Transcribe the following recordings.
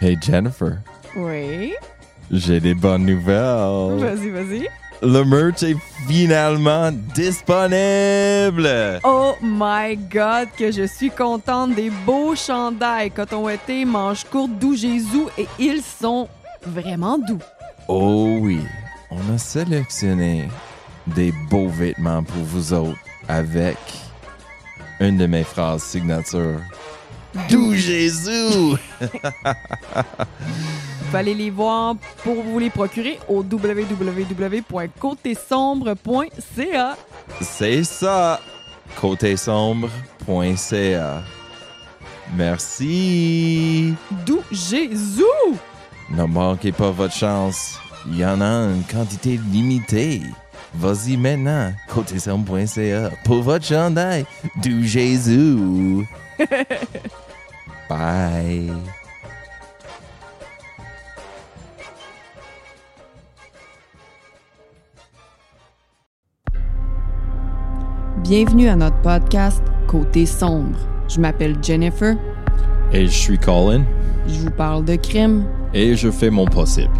Hey Jennifer, Oui. j'ai des bonnes nouvelles. Vas-y, vas-y. Le merch est finalement disponible. Oh my God, que je suis contente des beaux chandails coton été, manches courtes, doux Jésus, et ils sont vraiment doux. Oh oui, on a sélectionné des beaux vêtements pour vous autres avec une de mes phrases signature. D'où Jésus! Vous allez les voir pour vous les procurer au www.côtesombre.ca. C'est ça, côtesombre.ca. Merci. D'où Jésus! Ne manquez pas votre chance. Il y en a une quantité limitée. Vas-y maintenant, côtesombre.ca pour votre chandail du Jésus. Bye. Bienvenue à notre podcast Côté sombre. Je m'appelle Jennifer. Et je suis Colin Je vous parle de crime, et je fais mon possible.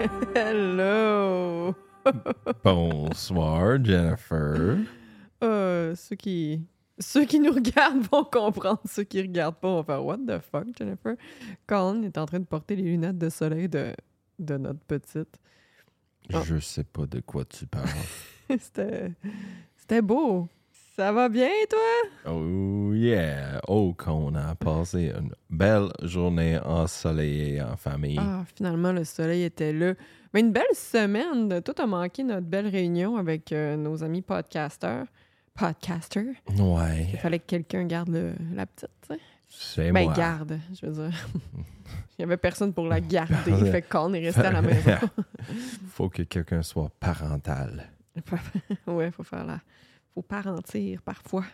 Hello! Bonsoir, Jennifer. Euh, ceux qui ceux qui nous regardent vont comprendre, ceux qui regardent pas vont faire What the fuck, Jennifer? Colin est en train de porter les lunettes de soleil de, de notre petite. Ah. Je sais pas de quoi tu parles. C'était c'était beau. Ça va bien, toi? Oh yeah! Oh, qu'on a passé une belle journée ensoleillée en famille. Ah, finalement, le soleil était là. Mais une belle semaine. Tout a manqué notre belle réunion avec euh, nos amis podcasters. Podcasters. Il Ouais, fallait que quelqu'un garde le- la petite, tu sais. c'est Ben, moi. garde, je veux dire. Il y avait personne pour la garder. Parle- fait qu'on est resté à la maison. Faut que quelqu'un soit parental. ouais, faut faire la. Faut parentir parfois.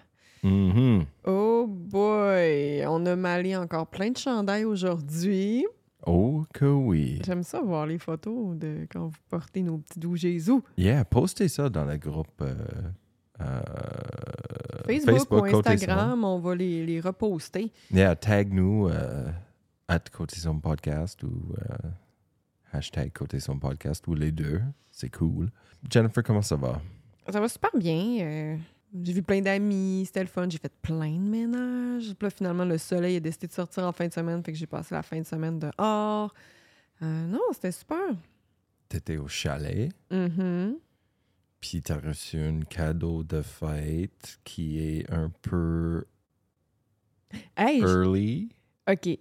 Mhm. Oh boy! On a malé encore plein de chandails aujourd'hui. Oh que oui. J'aime ça voir les photos de quand vous portez nos petits doux Jésus. Yeah, postez ça dans le groupe euh, euh, Facebook, ou Instagram, on va les, les reposter. Yeah, tag nous euh, at Côté Sombre Podcast ou euh, hashtag Côté Podcast ou les deux. C'est cool. Jennifer, comment ça va? Ça va super bien. euh, j'ai vu plein d'amis, c'était le fun. J'ai fait plein de ménage. Puis là, finalement, le soleil a décidé de sortir en fin de semaine, fait que j'ai passé la fin de semaine dehors. Euh, non, c'était super. T'étais au chalet, Mhm. puis t'as reçu un cadeau de fête qui est un peu Hey, j- early. OK.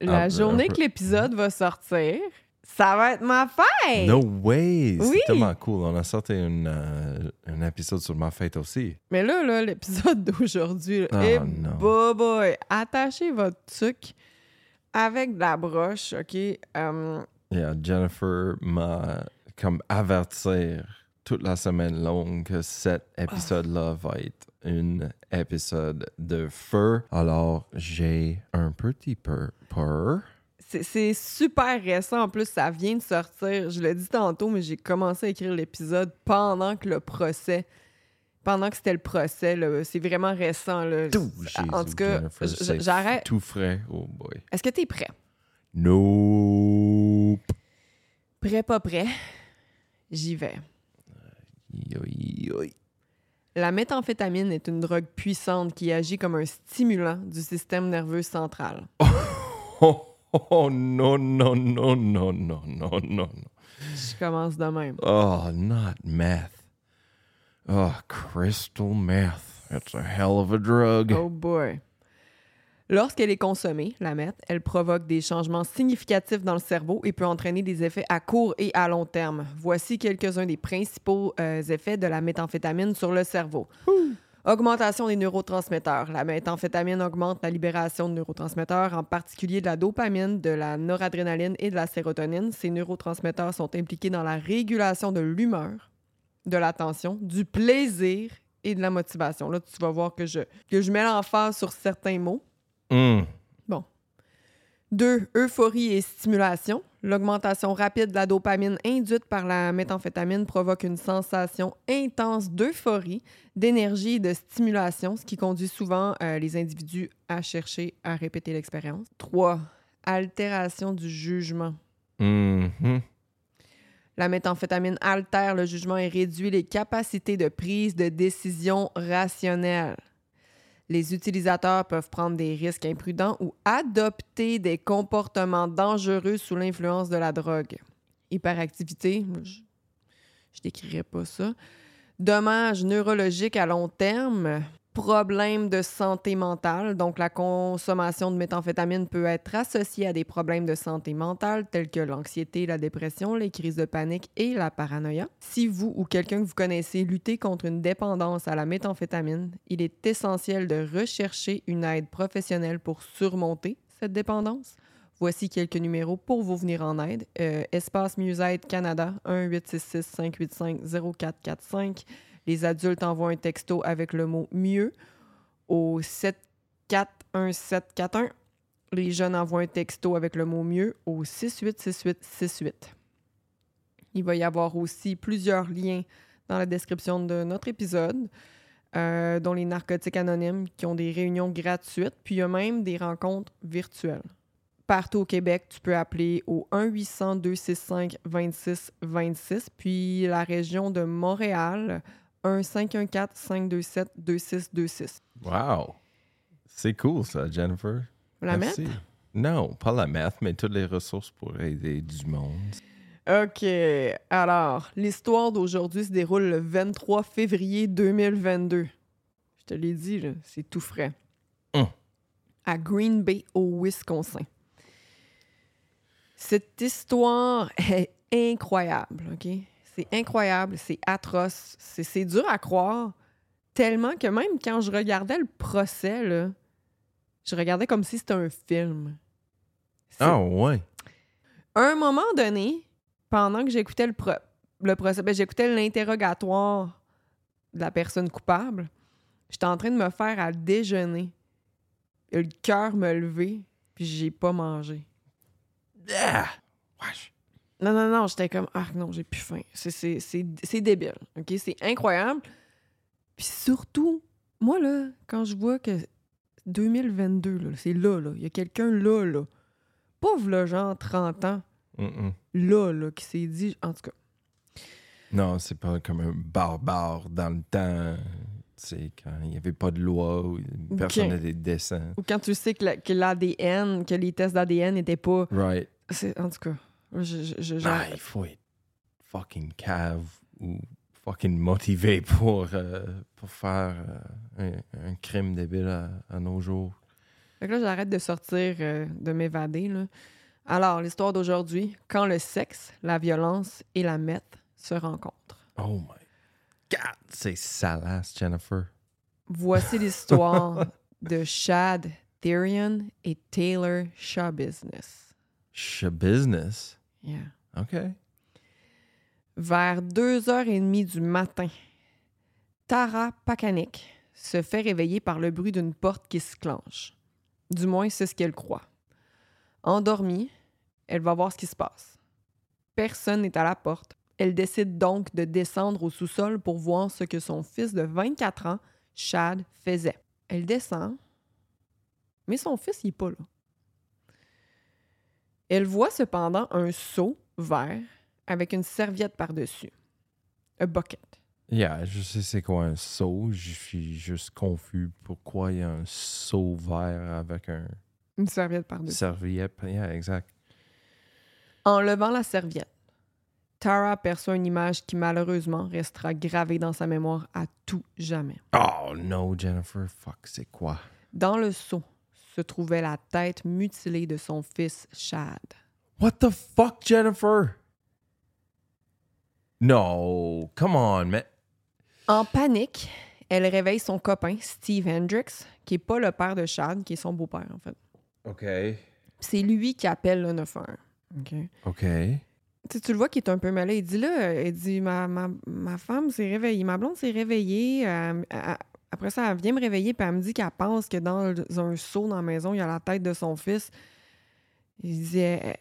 La Ah, journée euh, que l'épisode va sortir, ça va être ma fête! No way! Oui. C'est tellement cool. On a sorti une, euh, un épisode sur ma fête aussi. Mais là, là l'épisode d'aujourd'hui, Oh, non. bah, boy, attachez votre truc avec de la broche, OK? Euh, Yeah, Jennifer m'a comme avertir toute la semaine longue que cet épisode-là va être un épisode de feu. Alors, j'ai un petit peu peur. C'est- super récent. En plus, ça vient de sortir. Je l'ai dit tantôt, mais j'ai commencé à écrire l'épisode pendant que le procès... Pendant que c'était le procès, c'est vraiment récent. Là. Tout, en tout cas, j'arrête. Tout frais. Oh boy. Est-ce que t'es prêt? Nope. Prêt, pas prêt? J'y vais. La méthamphétamine est une drogue puissante qui agit comme un stimulant du système nerveux central. Oh, non, non, non, non, non, non, non. Je commence de même. Oh, not meth. Oh, crystal meth. It's a hell of a drug. Oh boy. Lorsqu'elle est consommée, la meth, elle provoque des changements significatifs dans le cerveau et peut entraîner des effets à court et à long terme. Voici quelques-uns des principaux euh, effets de la méthamphétamine sur le cerveau. Augmentation des neurotransmetteurs. La méthamphétamine augmente la libération de neurotransmetteurs, en particulier de la dopamine, de la noradrénaline et de la sérotonine. Ces neurotransmetteurs sont impliqués dans la régulation de l'humeur, de l'attention, du plaisir et de la motivation. Là, tu vas voir que je, que je mets l'emphase sur certains mots. Mm. Deux, euphorie et stimulation. L'augmentation rapide de la dopamine induite par la méthamphétamine provoque une sensation intense d'euphorie, d'énergie et de stimulation, ce qui conduit souvent euh, les individus à chercher à répéter l'expérience. Trois, altération du jugement. Mhm. La méthamphétamine altère le jugement et réduit les capacités de prise de décision rationnelle. Les utilisateurs peuvent prendre des risques imprudents ou adopter des comportements dangereux sous l'influence de la drogue. Hyperactivité, je, je pas ça. Dommages neurologiques à long terme, problèmes de santé mentale. Donc, la consommation de méthamphétamine peut être associée à des problèmes de santé mentale tels que l'anxiété, la dépression, les crises de panique et la paranoïa. Si vous ou quelqu'un que vous connaissez luttez contre une dépendance à la méthamphétamine, il est essentiel de rechercher une aide professionnelle pour surmonter cette dépendance. Voici quelques numéros pour vous venir en aide. Euh, Espace Musaide Canada, 1-866-585-0445. Les adultes envoient un texto avec le mot mieux au 741741. Les jeunes envoient un texto avec le mot mieux au 686868. Il va y avoir aussi plusieurs liens dans la description de notre épisode, euh, dont les narcotiques anonymes qui ont des réunions gratuites, puis il y a même des rencontres virtuelles. Partout au Québec, tu peux appeler au 1-800-265-2626, puis la région de Montréal, 1-514-527-2626. Wow. C'est cool, ça, Jennifer. La Merci. Non, pas la meth, mais toutes les ressources pour aider du monde. OK. Alors, l'histoire d'aujourd'hui se déroule le 23 février 2022. Je te l'ai dit, c'est tout frais. Hum. À Green Bay, au Wisconsin. Cette histoire est incroyable, OK? C'est incroyable, c'est atroce, c'est dur à croire. Tellement que même quand je regardais le procès, là, je regardais comme si c'était un film. Ah, ouais. à un moment donné, pendant que j'écoutais le, pro- le procès, ben, j'écoutais l'interrogatoire de la personne coupable, j'étais en train de me faire à déjeuner. Et le cœur me levé, puis j'ai pas mangé. Ah! Wesh. Non, non, non, j'étais comme, ah non, j'ai plus faim. C'est- débile, OK? C'est incroyable. Puis surtout, moi, là, quand je vois que 2022, là, c'est là, là, il y a quelqu'un là, là, pauvre, là, genre 30 ans, là, là, qui s'est dit, en tout cas, Non, c'est pas comme un barbare dans le temps. Quand il n'y avait pas de loi ou personne n'avait des dessins. Ou quand tu sais que la- que l'ADN, que les tests d'ADN n'étaient pas. Right. c'est- En tout cas, je, je, je- genre- Ah, il faut être fucking cave ou fucking motivé pour, euh, pour faire euh, un, un crime débile à, à nos jours. Fait que là, j'arrête de sortir, euh, de m'évader. là. Alors, l'histoire d'aujourd'hui, quand le sexe, la violence et la meth se rencontrent. Oh my God, c'est salace, Jennifer. Voici l'histoire de Chad Therian et Taylor Shaw Business. Show business? Yeah. OK. Vers 2h30 du matin, Tara Pakanik se fait réveiller par le bruit d'une porte qui se clenche. Du moins, c'est ce qu'elle croit. Endormie, elle va voir ce qui se passe. Personne n'est à la porte. Elle décide donc de descendre au sous-sol pour voir ce que son fils de 24 ans, Chad, faisait. Elle descend, mais son fils, il n'est pas là. Elle voit cependant un seau vert avec une serviette par-dessus. Un bucket. Yeah, je sais c'est quoi un seau. Je suis juste confus pourquoi il y a un seau vert avec un Une serviette par-dessus. serviette. Yeah, exact. En levant la serviette, Tara aperçoit une image qui malheureusement restera gravée dans sa mémoire à tout jamais. Oh no, Jennifer. Fuck, c'est quoi? Dans le seau se trouvait la tête mutilée de son fils Chad. What the fuck, Jennifer? No, come on, man. En panique, elle réveille son copain Steve Hendricks, qui est pas le père de Chad, qui est son beau-père en fait. OK. C'est lui qui appelle le 911. OK. OK. Tu, tu le vois qui est un peu malade. Il dit là, il dit ma, ma, ma femme s'est réveillée, ma blonde s'est réveillée. euh, elle- après ça, elle vient me réveiller puis elle me dit qu'elle pense que dans un seau dans la maison, il y a la tête de son fils. Il disait,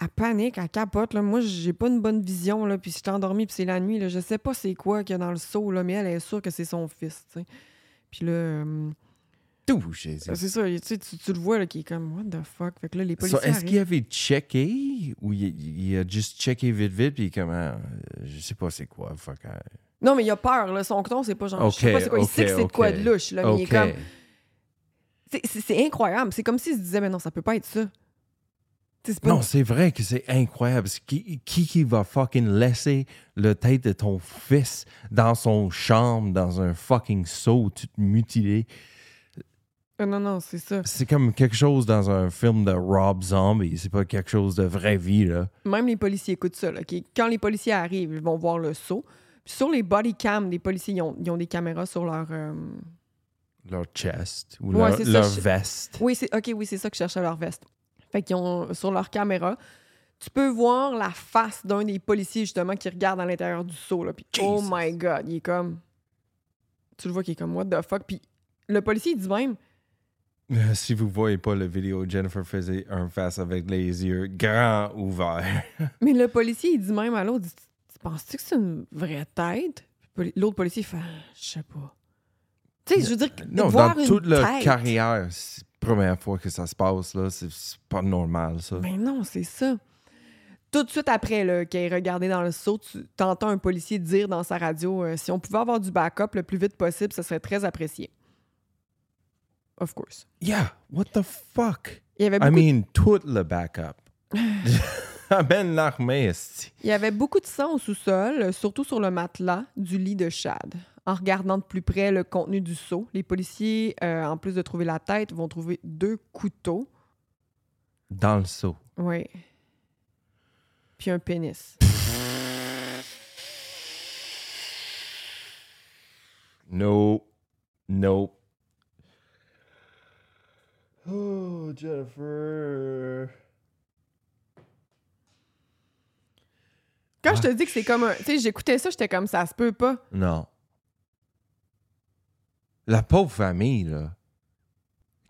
elle, panique, elle capote. Là. Moi, j'ai pas une bonne vision, là, puis je suis endormie, puis c'est la nuit. Là. Je sais pas c'est quoi qu'il y a dans le seau, là, mais elle est sûre que c'est son fils. tu sais. Puis là, euh, Tout, c'est ça, tu, sais, tu, tu le vois là, qui est comme, what the fuck? Fait que là, les So, policiers. Est-ce qu'il avait checké ou il, il a juste checké vite vite puis comme ah, je sais pas c'est quoi fuck ah. Non, mais il a peur, là. Son ton, c'est pas genre. Je sais pas c'est quoi. Il sait que c'est de quoi de louche, là, mais il est comme. c'est- incroyable. C'est comme s'il se disait, mais non, ça peut pas être ça. Tu pas- non c'est vrai que c'est incroyable qui, qui qui va fucking laisser le tête de ton fils dans son chambre dans un fucking seau tout mutilé Euh, non, non, c'est ça. c'est comme quelque chose dans un film de Rob Zombie c'est pas quelque chose de vraie vie là Même les policiers écoutent ça. Là? Quand les policiers arrivent, ils vont voir le saut. Sur les body cams des policiers, ils ont, ils ont des caméras sur leur. euh, leur chest ou Ouais, leur, c'est ça, leur je- veste Oui, c'est ok, oui, c'est ça que je cherchais leur veste. Fait qu'ils ont sur leur caméra, tu peux voir la face d'un des policiers justement qui regarde à l'intérieur du seau là, puis oh Jesus. my god, il est comme tu le vois qui est comme what the fuck, puis le policier il dit même Euh, Si vous voyez pas la vidéo, Jennifer faisait un face avec les yeux grands ouverts. mais le policier il dit même à l'autre, il dit, tu penses-tu que c'est une vraie tête? L'autre policier fait je sais pas. Tu sais, je veux dire Non, voir dans une toute leur tête. carrière, c'est la première fois que ça se passe, là. C'est pas normal, ça. Mais non, c'est ça. Tout de suite après qu'il ait regardé dans le seau, tu entends un policier dire dans sa radio euh, si on pouvait avoir du backup le plus vite possible, ça serait très apprécié. Of course. Yeah, what the fuck? Il y avait I beaucoup, mean, tout le backup. Amène l'armée, esti. il y avait beaucoup de sang au sous-sol, surtout sur le matelas du lit de Chad. En regardant de plus près le contenu du seau, les policiers, euh, en plus de trouver la tête, vont trouver deux couteaux. Dans le seau. Oui. Puis un pénis. No. No. Oh, Jennifer. Quand je te dis que c'est comme un. Tu sais, j'écoutais ça, j'étais comme ça se peut pas. Non. La pauvre famille, là.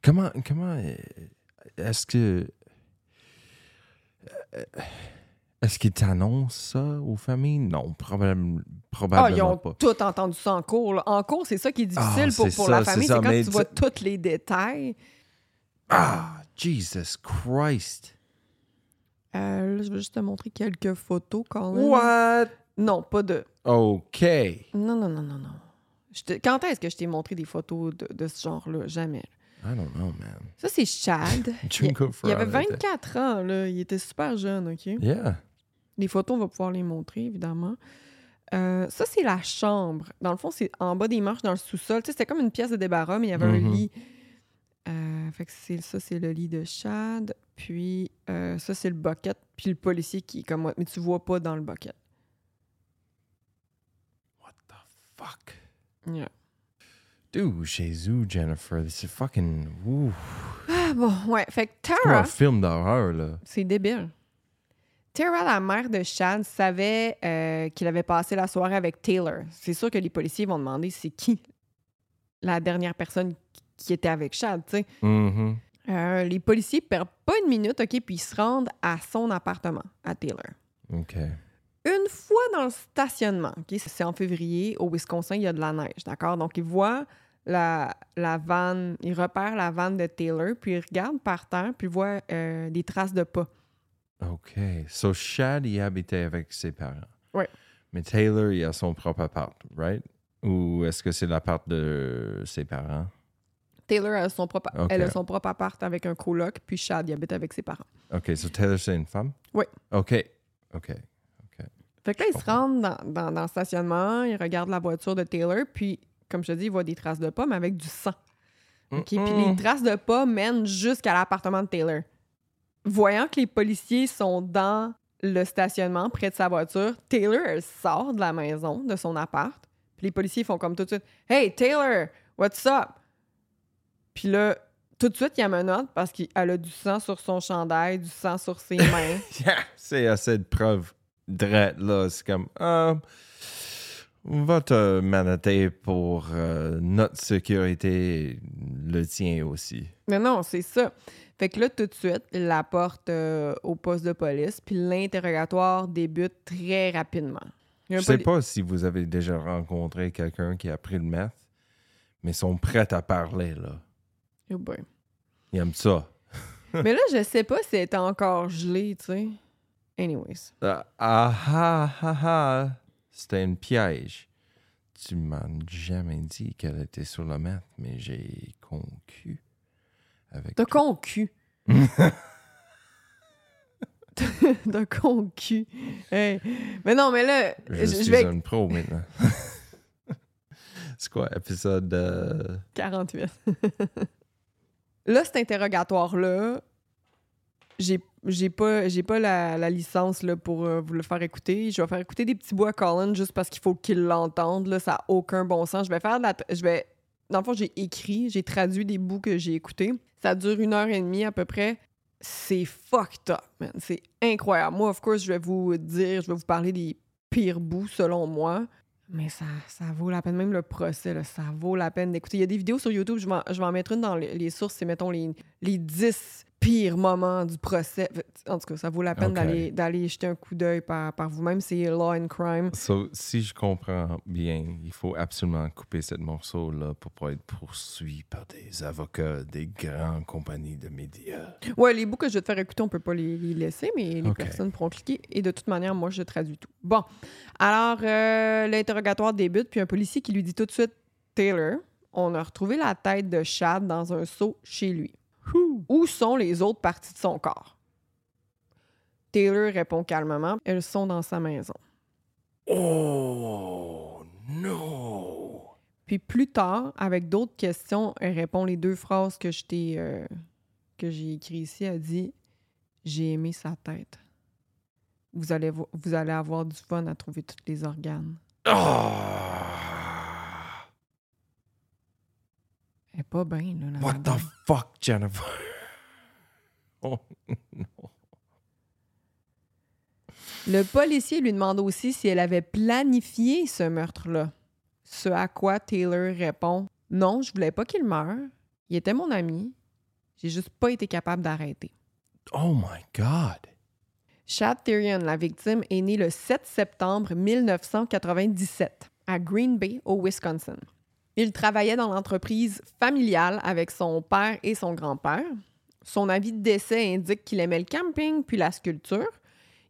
Comment, comment euh, est-ce que. euh, Est-ce qu'ils t'annoncent ça aux familles? Non, probable- Ah, probablement ils ont pas. tout entendu ça en cours. là. En cours, c'est ça qui est difficile Ah, pour, c'est pour ça, la famille. C'est quand tu vois tous les détails. Ah, Jesus Christ. Euh, là, je vais juste te montrer quelques photos, Colin. What? Non, pas de. OK. Non, non, non, non, non. Je te- Quand est-ce que je t'ai montré des photos de, de ce genre-là? Jamais. I don't know, man. Ça, c'est Chad. il, Junko il avait Ferrara était- 24 ans, là. Il était super jeune, OK? Yeah. Les photos, on va pouvoir les montrer, évidemment. Euh, ça, c'est la chambre. Dans le fond, c'est en bas des marches, dans le sous-sol. Tu sais, c'était comme une pièce de débarras, mais il y avait un Mhm. lit. Euh, fait que ça, c'est le lit de Chad. Puis euh, ça, c'est le bucket. Puis le policier qui est comme moi. Mais tu vois pas dans le bucket. What the fuck? Yeah. Dude, Jésus, Jennifer, c'est fucking. Ouh. Ah bon, ouais. Fait que C'est comme un Tara, film d'horreur, là. c'est débile. Tara, la mère de Chad, savait euh, qu'il avait passé la soirée avec Taylor. C'est sûr que les policiers vont demander c'est qui la dernière personne qui était avec Chad, tu sais. Mhm. Euh, les policiers perdent pas une minute, OK, puis ils se rendent à son appartement, à Taylor. OK. Une fois dans le stationnement, OK, c'est en février, au Wisconsin, il y a de la neige, d'accord? Donc, ils voient la, la vanne, ils repèrent la vanne de Taylor, puis ils regardent par terre, puis ils voient euh, des traces de pas. OK. So, Chad, il habitait avec ses parents. Ouais. Mais Taylor, il a son propre appart, right? Ou est-ce que c'est l'appart de ses parents? Taylor a son propre, OK. elle a son propre appart avec un coloc, puis Chad, il habite avec ses parents. OK. So, Taylor, c'est une femme? Oui. OK. OK. Fait que là, ils se rendent dans, dans- dans le stationnement, ils regardent la voiture de Taylor, puis, comme je te dis, ils voient des traces de pas, mais avec du sang. OK? Puis les traces de pas mènent jusqu'à l'appartement de Taylor. Voyant que les policiers sont dans le stationnement près de sa voiture, Taylor, elle sort de la maison, de son appart. Puis les policiers font comme tout de suite Hey, Taylor, what's up? Puis là, tout de suite, il y a une note parce qu'elle a du sang sur son chandail, du sang sur ses mains. Yeah, c'est assez de preuves drettes, là. C'est comme, euh, on va te manater pour euh, notre sécurité. le tien aussi. Mais non, c'est ça. Fait que là, tout de suite, il la porte euh, au poste de police, puis l'interrogatoire débute très rapidement. Je sais pas si vous avez déjà rencontré quelqu'un qui a pris le meth, mais ils sont prêts à parler, là. Oh boy. Ils aiment ça. Mais là, je sais pas si elle était encore gelée, tu sais. Anyways. Ah ah ah ah, ah. C'était un piège. Tu m'as jamais dit qu'elle était sur le meth, mais j'ai concu. Avec T'as con cul. T'as con cul. Hey. Mais non, mais là, Je, je, suis vais. une pro maintenant. C'est quoi, épisode euh, 48. Là, cet interrogatoire-là, j'ai j'ai pas, j'ai pas la, licence là, pour euh, vous le faire écouter. Je vais faire écouter des petits bouts à Colin juste parce qu'il faut qu'il l'entende. Ça n'a aucun bon sens. Je vais faire la. Je vais. Dans le fond, j'ai écrit, j'ai traduit des bouts que j'ai écoutés. Ça dure une heure et demie à peu près. C'est fucked up, man. C'est incroyable. Moi, of course, je vais vous dire, je vais vous parler des pires bouts selon moi. Mais ça, ça vaut la peine, même le procès, ça vaut la peine d'écouter. Il y a des vidéos sur YouTube, je vais, en- mettre une dans les, les sources, c'est, mettons, les, les 10 pires moments du procès. En tout cas, ça vaut la peine Ok. d'aller, jeter un coup d'œil par, par vous-même. C'est Law and Crime. So, si je comprends bien, il faut absolument couper ce morceau-là pour pas être poursuivi par des avocats des grandes compagnies de médias. Ouais, les bouts que je vais te faire écouter, on peut pas les, les laisser, mais les personnes pourront cliquer. Et de toute manière, moi, je traduis tout. Bon. Alors, euh, l'interrogatoire débute, puis un policier qui lui dit tout de suite Taylor, on a retrouvé la tête de Chad dans un seau chez lui. Où sont les autres parties de son corps? Taylor répond calmement Elles sont dans sa maison. Oh non! Puis plus tard, avec d'autres questions, elle répond les deux phrases que je t'ai euh, que j'ai écrites ici. Elle dit J'ai aimé sa tête. Vous allez, vo- vous allez avoir du fun à trouver tous les organes. Ah! Elle est pas bien, là. What the fuck, Jennifer? Oh non. Le policier lui demande aussi si elle avait planifié ce meurtre-là. Ce à quoi Taylor répond Non, je voulais pas qu'il meure. Il était mon ami. J'ai juste pas été capable d'arrêter. Oh my God! Chad Therian, la victime, est né le 7 septembre 1997 à Green Bay, au Wisconsin. Il travaillait dans l'entreprise familiale avec son père et son grand-père. Son avis de décès indique qu'il aimait le camping puis la sculpture.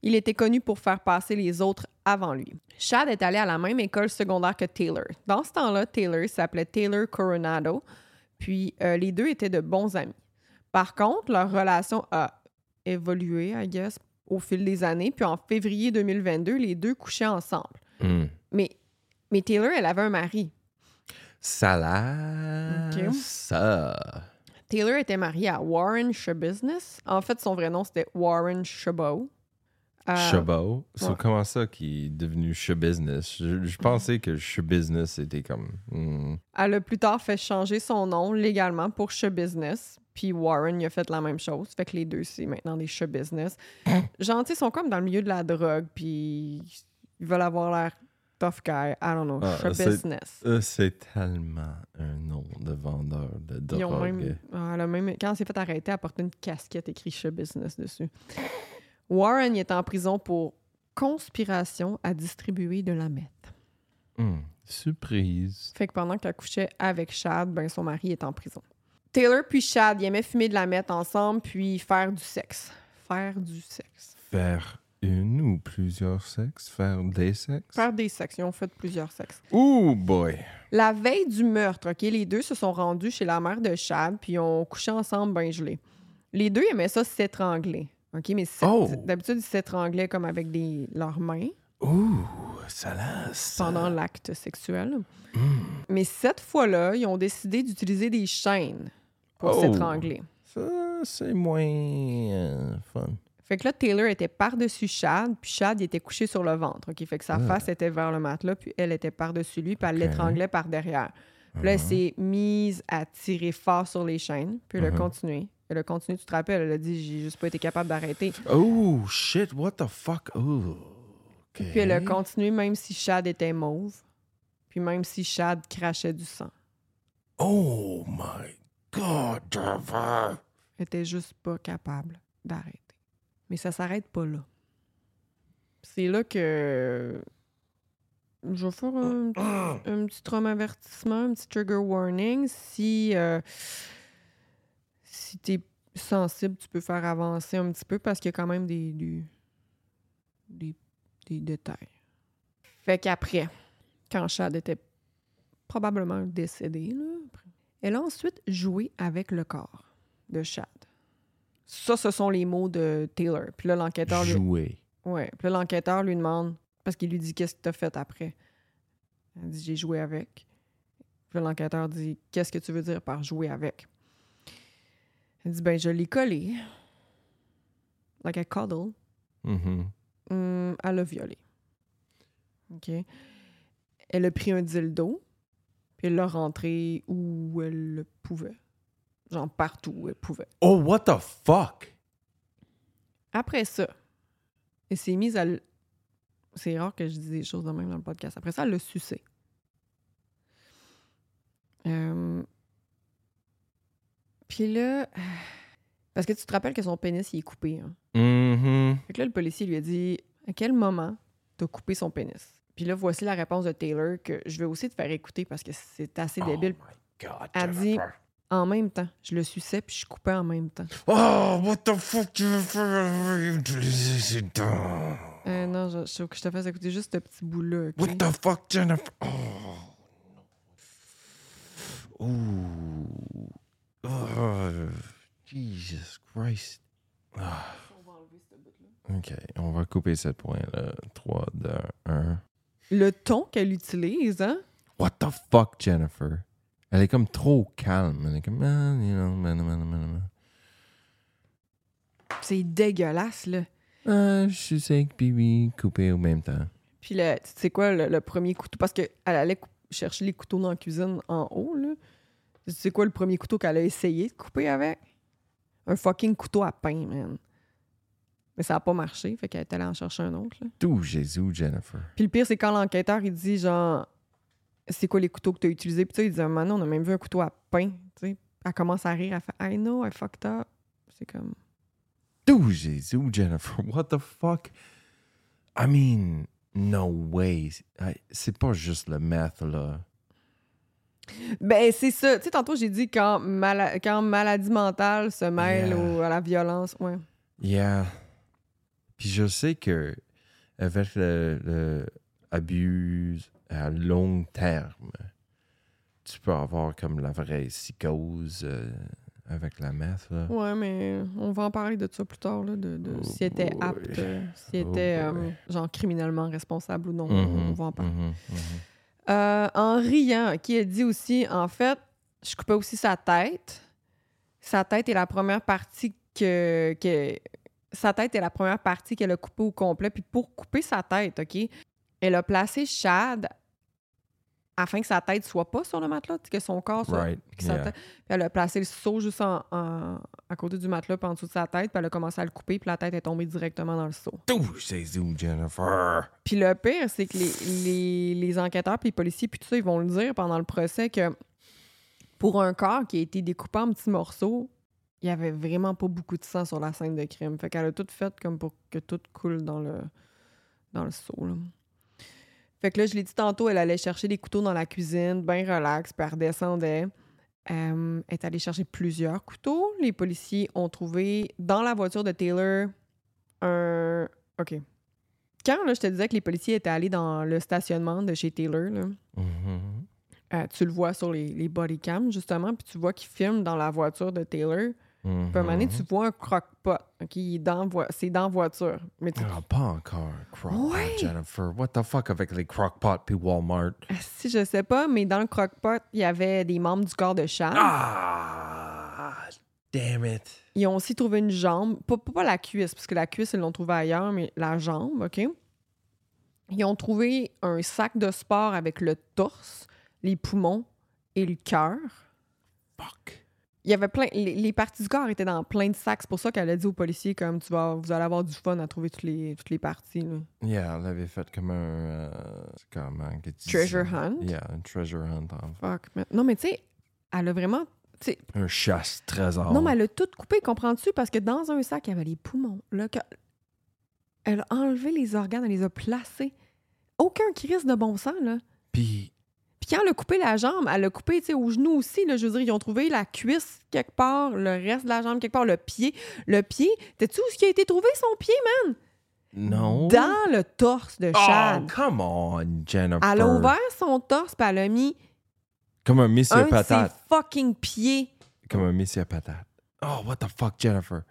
Il était connu pour faire passer les autres avant lui. Chad est allé à la même école secondaire que Taylor. Dans ce temps-là, Taylor s'appelait Taylor Coronado, puis euh, les deux étaient de bons amis. Par contre, leur relation a évolué, I guess, au fil des années. Puis en février 2022, les deux couchaient ensemble. Hmm. Mais, mais Taylor, elle avait un mari. Salade. Ok. Ça. Taylor était mariée à Warren Shabusiness. En fait, son vrai nom, c'était Warren Chabot. Euh, Chabot? C'est ouais. comment ça qui est devenu show business? Je, je pensais que show business était comme. hmm. Elle a plus tard fait changer son nom légalement pour Shabusiness. Puis Warren, il a fait la même chose. Fait que les deux, c'est maintenant des Shabusiness. Genre, tu sais, ils sont comme dans le milieu de la drogue. Puis ils veulent avoir l'air tough guy. I don't know. Ah, c'est-. Euh, C'est tellement un nom de vendeur de drogue. Ils ont même, ah, même- quand elle s'est fait arrêter, elle une casquette écrit Show Business dessus. Warren il est en prison pour conspiration à distribuer de la meth. Hmm. Surprise. Fait que pendant qu'elle couchait avec Chad, ben son mari est en prison. Taylor puis Chad, ils aimaient fumer de la meth ensemble puis faire du sexe. Faire du sexe. Faire une ou plusieurs sexes? Faire des sexes? Faire des sexes. Ils ont fait plusieurs sexes. Ouh boy! La veille du meurtre, OK, les deux se sont rendus chez la mère de Chad puis ils ont couché ensemble ben gelés. Les deux aimaient ça s'étrangler. OK, mais Oh! d'habitude, ils s'étranglaient comme avec des, leurs mains Ouh, salade. ça. pendant l'acte sexuel. Hmm. Mais cette fois-là, ils ont décidé d'utiliser des chaînes pour Oh! s'étrangler. Ça, c'est moins euh, fun. Fait que là, Taylor était par-dessus Chad, puis Chad, il était couché sur le ventre. OK? Fait que sa Ah. face était vers le matelas, puis elle était par-dessus lui, puis elle l'étranglait par derrière. Puis là, elle Uh-huh. s'est mise à tirer fort sur les chaînes, puis elle a Mhm. continué. Elle a continué, tu te rappelles, elle a dit J'ai juste pas été capable d'arrêter. Oh, shit, what the fuck? Oh. Puis elle a continué même si Chad était mauve, puis même si Chad crachait du sang. Oh my God! Elle était juste pas capable d'arrêter. Mais ça s'arrête pas là. C'est là que je vais faire un, petit- un petit trauma avertissement, un petit trigger warning. Si, euh, si tu es sensible, tu peux faire avancer un petit peu parce qu'il y a quand même des, des, des, des détails. Fait qu'après, quand Chad était probablement décédé, là, elle a ensuite joué avec le corps de Chad. Ça, ce sont les mots de Taylor. Puis là, l'enquêteur lui... Jouer. Ouais. Puis là, l'enquêteur lui demande, parce qu'il lui dit qu'est-ce que t'as fait après? Elle dit j'ai joué avec. Puis là, l'enquêteur dit qu'est-ce que tu veux dire par jouer avec? Elle dit ben je l'ai collé. Like a cuddle. Mhm. Hum, elle l'a violé. OK. Elle a pris un dildo, puis elle l'a rentré où elle le pouvait. Genre partout où elle pouvait. Oh, what the fuck? Après ça, elle s'est mise à. C'est rare que je dise des choses de même dans le podcast. Après ça, elle l'a sucé. Euh, Puis là. Parce que tu te rappelles que son pénis, il est coupé. Hein? Mhm. Fait que là, le policier lui a dit À quel moment t'as coupé son pénis Puis là, voici la réponse de Taylor que je vais aussi te faire écouter parce que c'est assez débile. Oh my God, Elle dit-. En même temps, je le suçais puis je coupais en même temps. Oh, what the fuck, Jennifer? You lazy dog. Euh, non, je, je, que je te fasse écouter juste ce petit bout-là. ok? What the fuck, Jennifer? Oh. Ooh. Oh. Jesus Christ. Ah. OK, on va couper ce point-là. 3, 2, 1. Le ton qu'elle utilise, hein? What the fuck, Jennifer? Elle est comme trop calme. Elle est comme, ah, you know, man, man, man, man. C'est dégueulasse, là. Ah, je suis sec, bibi, coupé au même temps. Puis le, tu sais quoi, le, le premier couteau, parce qu'elle allait chercher les couteaux dans la cuisine en haut, là. Tu sais quoi, le premier couteau qu'elle a essayé de couper avec? Un fucking couteau à pain, man. Mais ça a pas marché, fait qu'elle est allée en chercher un autre, là. Tout Jésus, Jennifer. Puis le pire, c'est quand l'enquêteur, il dit, genre, c'est quoi les couteaux que tu as utilisés? Puis tu sais, il dit, maintenant, on a même vu un couteau à pain, tu sais. Elle commence à rire, elle fait, I know, I fucked up. C'est comme... Tout Jésus, Jennifer? What the fuck? I mean, no way. C'est pas juste le meth, là. Ben, c'est ça. Tu sais, tantôt, j'ai dit quand, mala- quand maladie mentale se mêle Yeah. au- à la violence. Ouais. Yeah. Puis je sais que avec le, le abus à long terme, tu peux avoir comme la vraie psychose euh, avec la meth, là. Ouais, mais on va en parler de ça plus tard, là, de, de Oh s'il était boy. apte, euh, s'il Oh était, euh, genre, criminellement responsable ou non. Mhm, On va en parler. mhm, mhm. Euh, en riant, qui a dit aussi, en fait, je coupais aussi sa tête. Sa tête est la première partie que, que sa tête est la première partie qu'elle a coupée au complet. Puis pour couper sa tête, OK, elle a placé Chad afin que sa tête soit pas sur le matelas, que son corps soit. Right. puis que sa Yeah. tête- elle a placé le seau juste en, en- à côté du matelas, puis en dessous de sa tête, puis elle a commencé à le couper, puis la tête est tombée directement dans le seau. Tout Jésus, Jennifer. Puis le pire, c'est que les, les, les enquêteurs puis les policiers, puis tout ça, ils vont le dire pendant le procès que pour un corps qui a été découpé en petits morceaux, il y avait vraiment pas beaucoup de sang sur la scène de crime. Fait qu'elle a tout fait comme pour que tout coule dans le, dans le seau. là. Fait que là, je l'ai dit tantôt, elle allait chercher des couteaux dans la cuisine, bien relax, puis elle redescendait. Euh, elle est allée chercher plusieurs couteaux. Les policiers ont trouvé dans la voiture de Taylor un. OK. Quand là, je te disais que les policiers étaient allés dans le stationnement de chez Taylor, là, Mhm. euh, tu le vois sur les, les body cams, justement, puis tu vois qu'ils filment dans la voiture de Taylor. Puis à un moment donné, tu vois un croque-pot. OK? il est dans voi- C'est dans voiture. Mais tu... Ah, pas encore crockpot, Ouais. Jennifer. What the fuck avec les crockpots puis Walmart? Ah, Si, je sais pas, mais dans le croque-pot, il y avait des membres du corps de Chad. Ah, damn it. Ils ont aussi trouvé une jambe. Pas, pas, pas la cuisse, parce que la cuisse, ils l'ont trouvée ailleurs, mais la jambe, OK? Ils ont trouvé un sac de sport avec le torse, les poumons et le cœur. Fuck. Il y avait plein. Les, les parties du corps étaient dans plein de sacs. C'est pour ça qu'elle a dit aux policiers comme tu vas, vous allez avoir du fun à trouver toutes les, toutes les parties. là. Yeah, elle avait fait comme un. euh, tu dis Treasure hunt? Yeah, un treasure hunt. en fait. Fuck. Non, mais tu sais, elle a vraiment. Un chasse-trésor. Non, mais elle a tout coupé, comprends-tu? Parce que dans un sac, il y avait les poumons. Elle a enlevé les organes, elle les a placés. Aucun crise de bon sens, là. Puis, Puis quand elle a coupé la jambe, elle a coupé, au genou aussi, là, je veux dire, ils ont trouvé la cuisse quelque part, le reste de la jambe quelque part, le pied. Le pied, t'es-tu où ce qui a été trouvé, son pied, man? non. Dans le torse de Oh, Chad. come on, Jennifer. elle a ouvert son torse, puis elle a mis Comme un monsieur un de ses patate. fucking pieds. Comme un monsieur patate. Oh, what the fuck, Jennifer?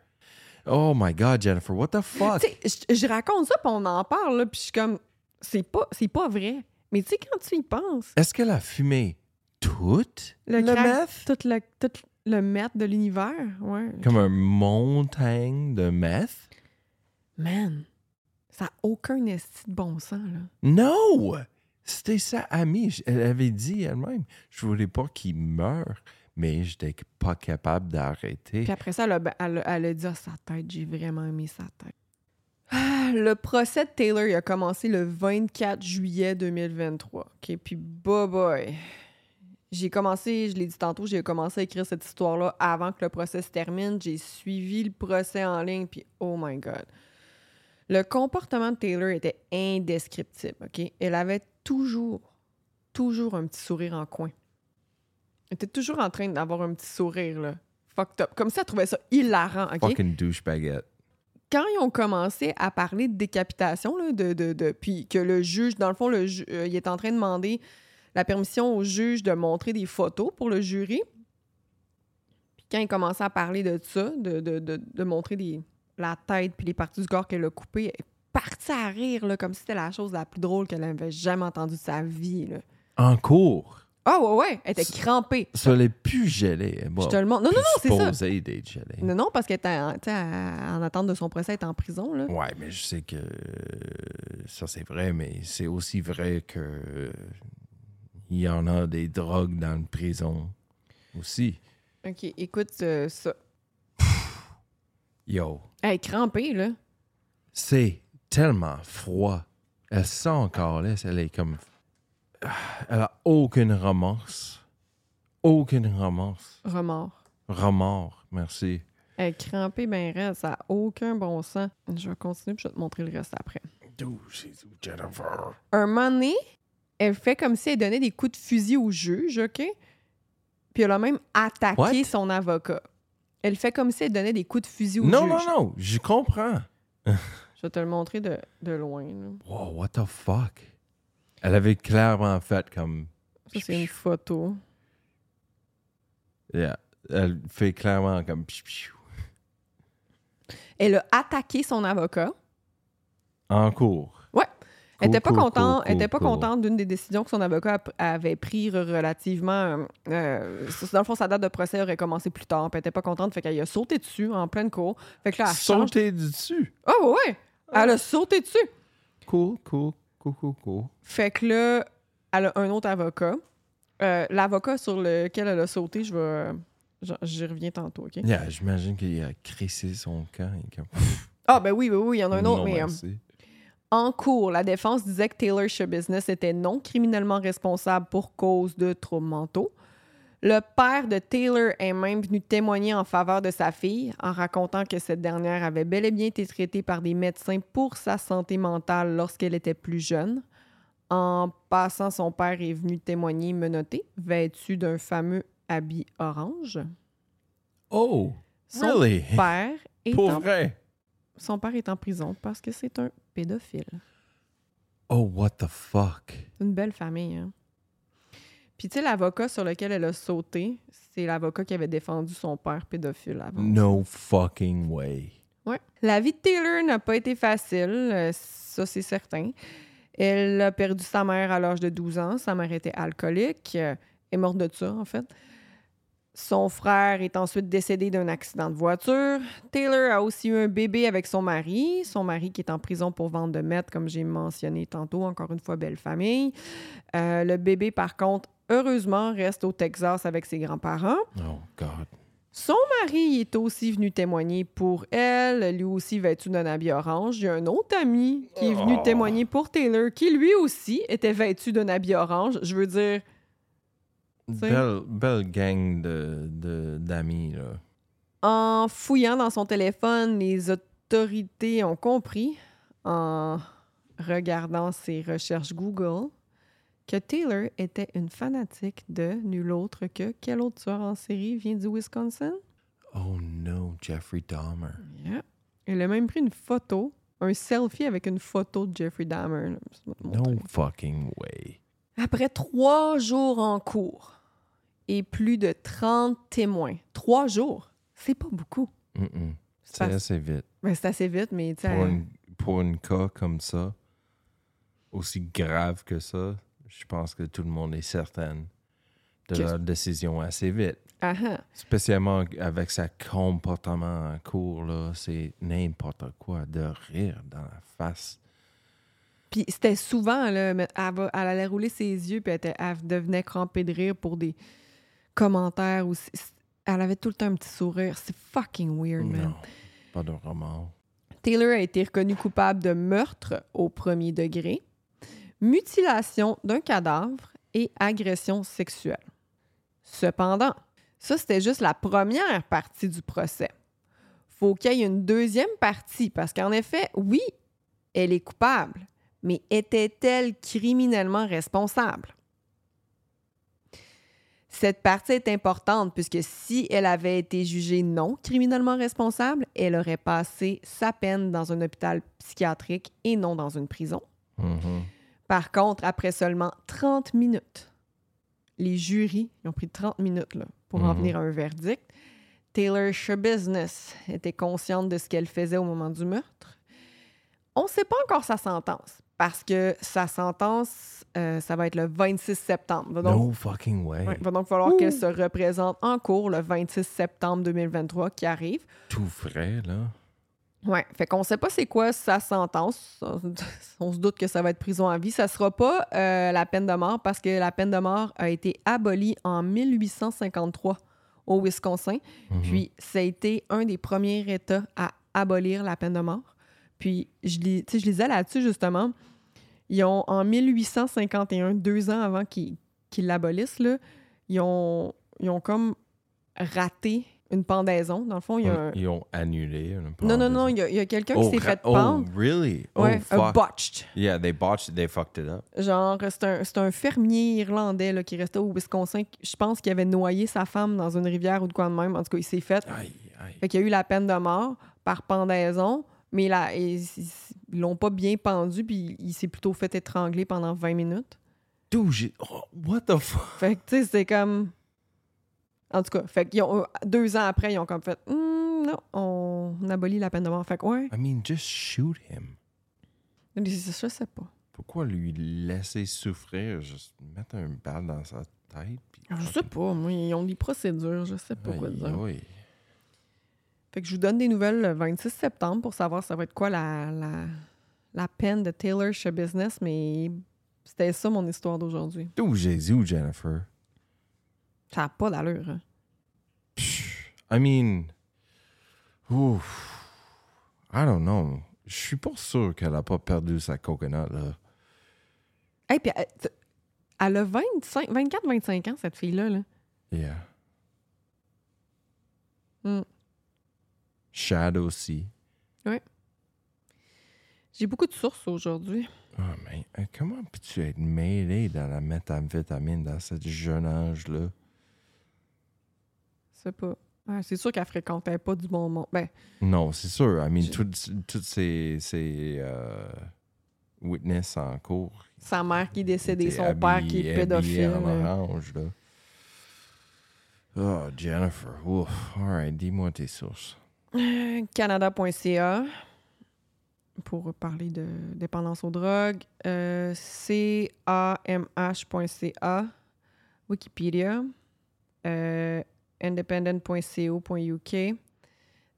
Oh my God, Jennifer, what the fuck? Je, je raconte ça, puis on en parle, puis je suis comme, c'est pas, c'est pas vrai. Mais tu sais, quand tu y penses, Est-ce qu'elle a fumé tout le, le crack, meth? tout le, tout le meth de l'univers, ouais. Comme un montagne de meth? Man, ça n'a aucun esti de bon sens, là. Non! C'était sa amie. Elle avait dit elle-même, je voulais pas qu'il meure, mais j'étais pas capable d'arrêter. Puis après ça, elle a, elle a- elle a dit à sa tête, j'ai vraiment aimé sa tête. Le procès de Taylor il a commencé le 24 juillet 2023. OK, puis bye bye. J'ai commencé, je l'ai dit tantôt, j'ai commencé à écrire cette histoire-là avant que le procès se termine. J'ai suivi le procès en ligne, puis oh my God. Le comportement de Taylor était indescriptible, OK? Elle avait toujours, toujours un petit sourire en coin. Elle était toujours en train d'avoir un petit sourire, là. Fucked up. Comme ça, elle trouvait ça hilarant, OK? Fucking douchebagette. Quand ils ont commencé à parler de décapitation, de, de, puis que le juge, dans le fond, le euh, il est en train de demander la permission au juge de montrer des photos pour le jury. Puis quand il commençait à parler de ça, de, montrer des, la tête puis les parties du corps qu'elle a coupées, elle est partie à rire, comme si c'était la chose la plus drôle qu'elle avait jamais entendue de sa vie. Là. En cours? Ah ouais, ouais, elle était crampée. Ça l'est plus gelé. Je te le montre. Non, non, non, c'est ça. Non, non, parce qu'elle était en, attente de son procès, elle est en prison. Là. Ouais, mais je sais que ça c'est vrai, mais c'est aussi vrai que il y en a des drogues dans une prison aussi. OK, écoute euh, ça. Yo, Elle est crampée, là. c'est tellement froid. Elle sent encore là, elle est comme elle a aucune remorse. Aucune remorse. Remords. Remords, merci. Elle est crampée, ben raide, ça n'a aucun bon sens. Je vais continuer, puis je vais te montrer le reste après. D'où c'est Jennifer? Un moment donné, elle fait comme si elle donnait des coups de fusil au juge, OK? Puis elle a même attaqué What? son avocat. Elle fait comme si elle donnait des coups de fusil au Non, juge. non, non, je comprends. Je vais te le montrer de, de loin. là. Wow, what the fuck? Elle avait clairement fait comme. Ça, c'est une photo. Yeah. Elle fait clairement comme. Elle a attaqué son avocat. En cours. Ouais. Elle Cool, était pas elle était pas contente d'une des décisions que son avocat avait pris relativement. euh, dans le fond, sa date de procès aurait commencé plus tard. Puis elle était pas contente, fait qu'elle a sauté dessus en pleine cour. Fait que là, elle change. Sauter dessus? Oh ouais! Elle a sauté dessus. Cool, cool, cool, cool, cool. Fait que là, elle a un autre avocat. Euh, L'avocat sur lequel elle a sauté, je vais. J'y reviens tantôt, OK? Yeah, j'imagine qu'il a crissé son camp. et Ah, ben oui, oui, oui, il y en a un autre, non, mais. euh, merci. En cours, la défense disait que Taylor Show Business était non criminellement responsable pour cause de troubles mentaux. Le père de Taylor est même venu témoigner en faveur de sa fille en racontant que cette dernière avait bel et bien été traitée par des médecins pour sa santé mentale lorsqu'elle était plus jeune. En passant, son père est venu témoigner menotté, vêtu d'un fameux habit orange. Oh, Son really? père est Pour en, vrai? son père est en prison parce que c'est un pédophile. Oh, what the fuck? C'est une belle famille, hein? Puis, tu sais, l'avocat sur lequel elle a sauté, c'est l'avocat qui avait défendu son père pédophile avant. No fucking way. Ouais. La vie de Taylor n'a pas été facile, euh, ça c'est certain. Elle a perdu sa mère à l'âge de 12 ans. Sa mère était alcoolique. euh, est morte de ça, en fait. Son frère est ensuite décédé d'un accident de voiture. Taylor a aussi eu un bébé avec son mari. Son mari qui est en prison pour vente de mètres, comme j'ai mentionné tantôt. Encore une fois, belle famille. Euh, le bébé, par contre, heureusement, reste au Texas avec ses grands-parents. Oh, God. Son mari est aussi venu témoigner pour elle, lui aussi vêtu d'un habit orange. Il y a un autre ami qui est venu Oh. témoigner pour Taylor, qui lui aussi était vêtu d'un habit orange. Je veux dire, Belle, belle gang de, d'amis, là. En fouillant dans son téléphone, les autorités ont compris, en regardant ses recherches Google, que Taylor était une fanatique de nul autre que quel autre tueur en série vient du Wisconsin? Oh no, Jeffrey Dahmer. Yeah. Elle a même pris une photo, un selfie avec une photo de Jeffrey Dahmer. No fucking way. Après trois jours en cours et plus de 30 témoins, trois jours, c'est pas beaucoup. Mm-mm. C'est C'est pas- assez vite. ben, c'est assez vite, mais tu Pour, une, pour un cas comme ça, aussi grave que ça, je pense que tout le monde est certain de Que- leur décision assez vite. ah, ah. Spécialement avec sa comportement en cours, c'est n'importe quoi de rire dans la face. Puis c'était souvent, là, elle, allait rouler ses yeux, puis elle, elle devenait crampée de rire pour des commentaires. Ou elle avait tout le temps un petit sourire. C'est fucking weird, man. Pas de remords. Taylor a été reconnu coupable de meurtre au premier degré, mutilation d'un cadavre et agression sexuelle. Cependant, ça, c'était juste la première partie du procès. Faut qu'il y ait une deuxième partie, parce qu'en effet, oui, elle est coupable, mais était-elle criminellement responsable? Cette partie est importante puisque si elle avait été jugée non criminellement responsable, elle aurait passé sa peine dans un hôpital psychiatrique et non dans une prison. Mhm. Par contre, après seulement 30 minutes, les jurys ils ont pris 30 minutes là, pour en Mhm. venir à un verdict. Taylor Business était consciente de ce qu'elle faisait au moment du meurtre. On ne sait pas encore sa sentence parce que sa sentence, euh, ça va être le 26 septembre. Va donc, No fucking way. ouais, va donc falloir qu'elle se représente en cours le 26 septembre 2023 qui arrive. Tout frais, là. Ouais, fait qu'on sait pas c'est quoi sa sentence. On se doute que ça va être prison à vie. Ça sera pas euh, la peine de mort parce que la peine de mort a été abolie en 1853 au Wisconsin. Mhm. Puis ça a été un des premiers États à abolir la peine de mort. Puis je, sais, je lisais là-dessus justement. Ils ont en 1851, deux ans avant qu'ils l'abolissent, ils ont, ils ont comme raté une pendaison. Dans le fond, il y a un, Ils ont annulé. une non, non, non, pendaison. il y a, quelqu'un Oh, qui s'est ra- fait pendre. Oh, really? ouais, oh, un fuck. botched. Yeah, they botched it, they fucked it up. Genre, c'est un, c'est un fermier irlandais là, qui restait au Wisconsin. Je pense qu'il avait noyé sa femme dans une rivière ou de quoi de même. En tout cas, il s'est fait. Aïe, aïe. Fait qu'il y a eu la peine de mort par pendaison, mais là, ils l'ont pas bien pendu, puis il s'est plutôt fait étrangler pendant 20 minutes. Dude, j'ai- oh, what the fuck? Fait que, tu sais, c'est comme. En tout cas, fait qu'ils ont, deux ans après, ils ont comme fait Hum, non, on, on abolit la peine de mort. Fait que, ouais, I mean, just shoot him. je sais pas. Pourquoi lui laisser souffrir, juste mettre un balle dans sa tête? puis Je sais pas, moi, ils ont des procédures, je sais pas quoi dire. Fait que je vous donne des nouvelles le 26 septembre pour savoir ça va être quoi la, la, la peine de Taylor chez Business, mais c'était ça mon histoire d'aujourd'hui. Dude, Jésus, Jennifer? Ça n'a pas d'allure. hein. I mean, ouf, I don't know. Je suis pas sûr qu'elle a pas perdu sa coconut, là. Hey, puis elle, t- elle a 25, 24-25 ans, cette fille-là. Là. Yeah. Mm. Shad aussi. J'ai beaucoup de sources aujourd'hui. Ah, mais euh, comment peux-tu être mêlé dans la méthamphétamine dans ce jeune âge-là? C'est pas. C'est sûr qu'elle fréquentait pas du bon monde. Ben, Non, c'est sûr. I mean, Je- toutes, toutes ces, ces euh, witness en cours. sa mère qui est décédée, son père qui est pédophile. en là. orange, là. Oh, Jennifer. Ouf. All right, dis-moi tes sources. Euh, Canada.ca pour parler de dépendance aux drogues. Euh, CAMH.ca. Wikipédia. Euh, independent.co.uk.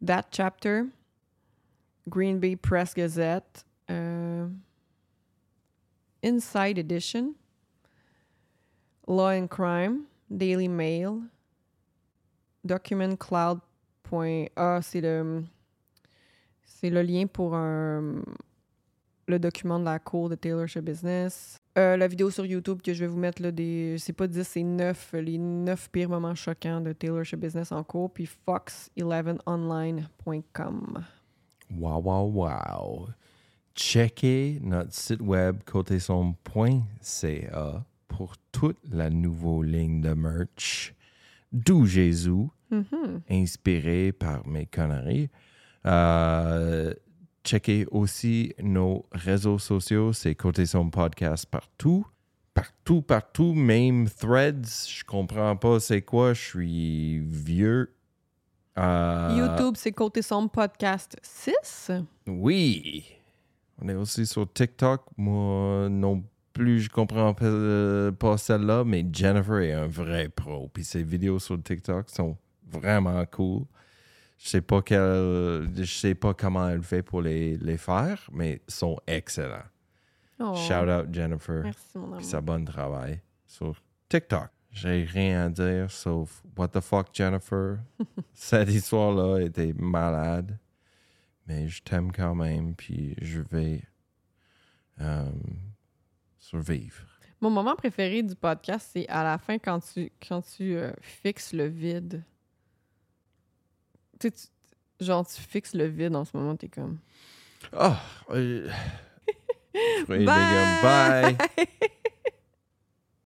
That Chapter. Green Bay Press Gazette. euh, Inside Edition. Law and Crime. Daily Mail. Document Cloud point A, c'est le c'est le lien pour le document de la cour de Taylor Show Business. Euh, la vidéo sur YouTube que je vais vous mettre, là, des, c'est pas 10, c'est 9, les 9 pires moments choquants de Taylor Business en cours, puis fox11online.com. Wow, wow, wow. Checkez notre site web côté-son.ca pour toute la nouvelle ligne de merch d'où Jésus, Mhm. inspiré par mes conneries. Euh, checkez aussi nos réseaux sociaux, c'est Côté Son Podcast partout. Partout, partout, même threads. Je comprends pas c'est quoi, je suis vieux. Euh, YouTube, c'est Côté Sombre Podcast 6. Oui. On est aussi sur TikTok. Moi non plus, je comprends pas, euh, pas celle-là, mais Jennifer est un vrai pro. Puis ses vidéos sur TikTok sont vraiment cool. Je sais pas quel, je sais pas comment elle fait pour les, les faire, mais sont excellents. Oh, Shout out Jennifer Merci, mon amour. sa bonne travail sur TikTok. J'ai rien à dire sauf What the fuck, Jennifer? Cette histoire-là était malade. Mais je t'aime quand même, puis je vais euh, survivre. Mon moment préféré du podcast, c'est à la fin quand tu, quand tu euh, fixes le vide. Tu genre, tu fixes le vide en ce moment, t'es comme. Ah! euh, fruits et légumes, bye!